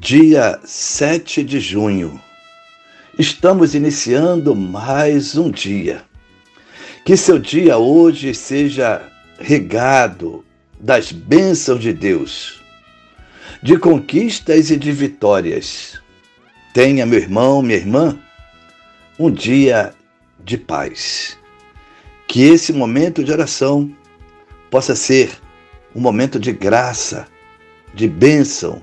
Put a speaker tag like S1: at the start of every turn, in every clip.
S1: dia 7 de junho. Estamos iniciando mais um dia. Que seu dia hoje seja regado das bênçãos de Deus, de conquistas e de vitórias. Tenha, meu irmão, minha irmã, um dia de paz. Que esse momento de oração possa ser um momento de graça, de bênção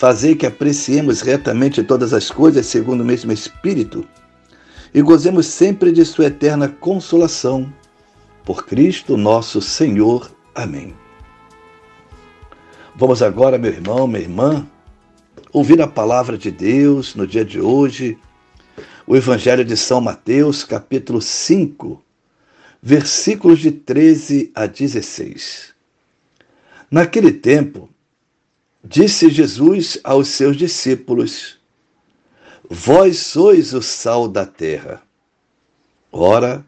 S1: Fazer que apreciemos retamente todas as coisas segundo o mesmo Espírito e gozemos sempre de Sua eterna consolação. Por Cristo nosso Senhor. Amém. Vamos agora, meu irmão, minha irmã, ouvir a palavra de Deus no dia de hoje, o Evangelho de São Mateus, capítulo 5, versículos de 13 a 16. Naquele tempo, Disse Jesus aos seus discípulos: Vós sois o sal da terra. Ora,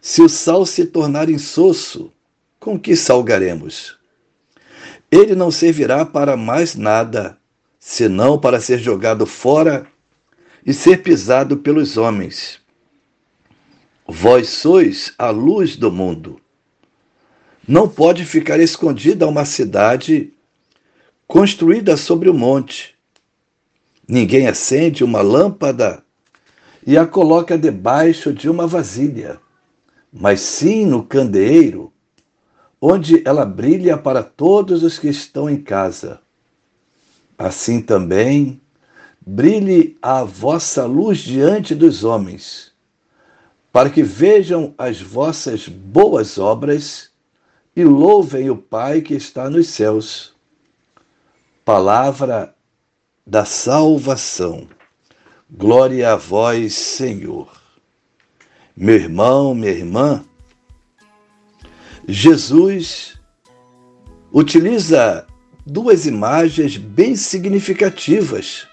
S1: se o sal se tornar insosso, com que salgaremos? Ele não servirá para mais nada, senão para ser jogado fora e ser pisado pelos homens. Vós sois a luz do mundo. Não pode ficar escondida uma cidade construída sobre o monte. Ninguém acende uma lâmpada e a coloca debaixo de uma vasilha, mas sim no candeeiro, onde ela brilha para todos os que estão em casa. Assim também, brilhe a vossa luz diante dos homens, para que vejam as vossas boas obras e louvem o Pai que está nos céus palavra da salvação. Glória a vós, Senhor. Meu irmão, minha irmã, Jesus utiliza duas imagens bem significativas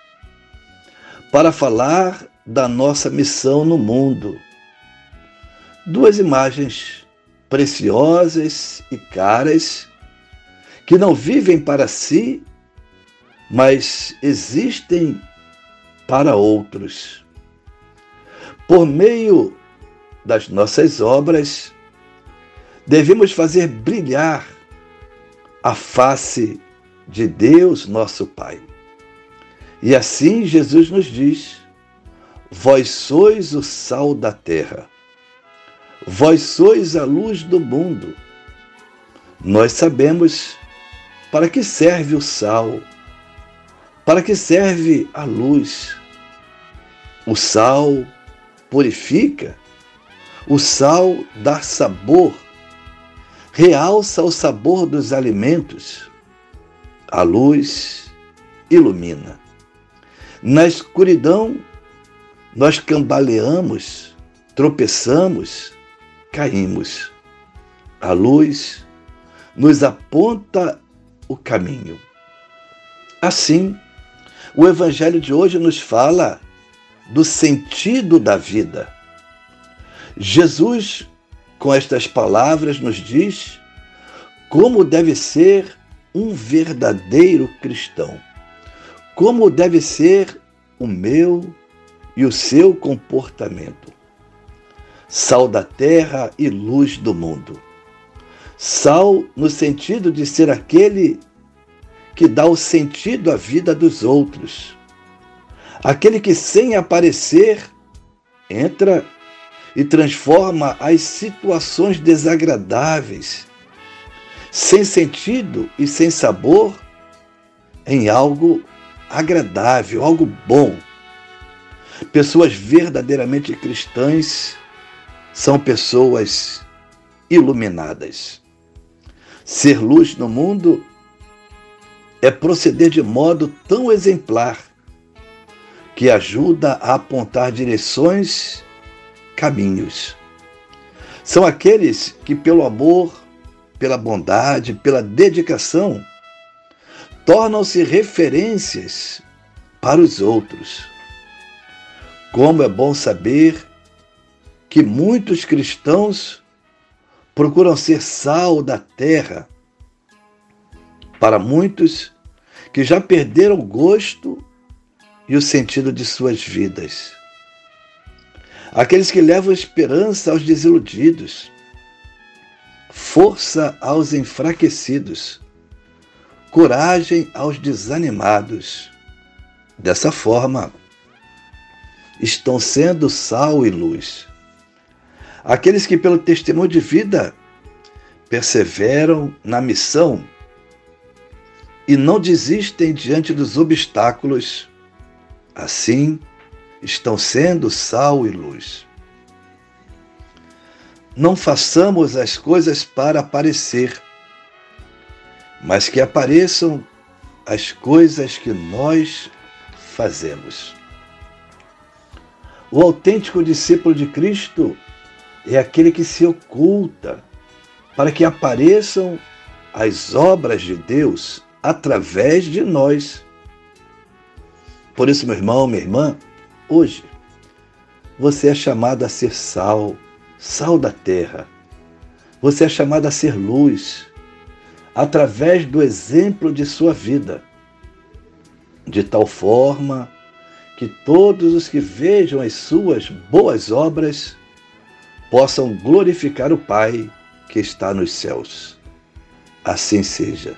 S1: para falar da nossa missão no mundo. Duas imagens preciosas e caras que não vivem para si, mas existem para outros. Por meio das nossas obras, devemos fazer brilhar a face de Deus, nosso Pai. E assim Jesus nos diz: Vós sois o sal da terra, vós sois a luz do mundo. Nós sabemos para que serve o sal para que serve a luz? O sal purifica, o sal dá sabor, realça o sabor dos alimentos. A luz ilumina. Na escuridão, nós cambaleamos, tropeçamos, caímos. A luz nos aponta o caminho. Assim, O Evangelho de hoje nos fala do sentido da vida. Jesus, com estas palavras, nos diz como deve ser um verdadeiro cristão, como deve ser o meu e o seu comportamento. Sal da terra e luz do mundo. Sal no sentido de ser aquele que dá o sentido à vida dos outros. Aquele que, sem aparecer, entra e transforma as situações desagradáveis, sem sentido e sem sabor, em algo agradável, algo bom. Pessoas verdadeiramente cristãs são pessoas iluminadas. Ser luz no mundo é proceder de modo tão exemplar que ajuda a apontar direções, caminhos. São aqueles que, pelo amor, pela bondade, pela dedicação, tornam-se referências para os outros. Como é bom saber que muitos cristãos procuram ser sal da terra para muitos que já perderam o gosto e o sentido de suas vidas. Aqueles que levam esperança aos desiludidos, força aos enfraquecidos, coragem aos desanimados. Dessa forma, estão sendo sal e luz. Aqueles que, pelo testemunho de vida, perseveram na missão e não desistem diante dos obstáculos, assim estão sendo sal e luz. Não façamos as coisas para aparecer, mas que apareçam as coisas que nós fazemos. O autêntico discípulo de Cristo é aquele que se oculta para que apareçam as obras de Deus através de nós. Por isso, meu irmão, minha irmã, hoje você é chamado a ser sal, sal da terra. Você é chamado a ser luz, através do exemplo de sua vida, de tal forma que todos os que vejam as suas boas obras possam glorificar o Pai que está nos céus. Assim seja.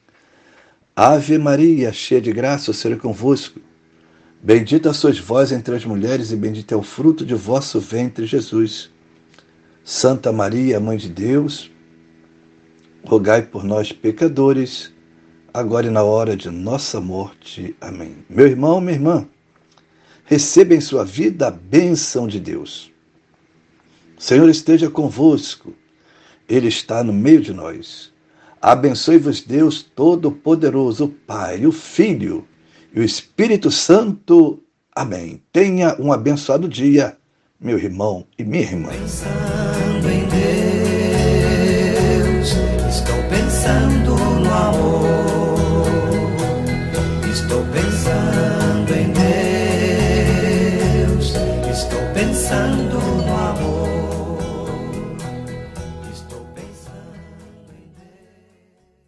S1: Ave Maria, cheia de graça, o Senhor é convosco. Bendita sois vós entre as mulheres, e bendito é o fruto de vosso ventre, Jesus. Santa Maria, Mãe de Deus, rogai por nós, pecadores, agora e na hora de nossa morte. Amém. Meu irmão, minha irmã, receba em sua vida a bênção de Deus. O Senhor esteja convosco, Ele está no meio de nós. Abençoe-vos Deus Todo-Poderoso, o Pai, o Filho e o Espírito Santo. Amém. Tenha um abençoado dia, meu irmão e minha irmã.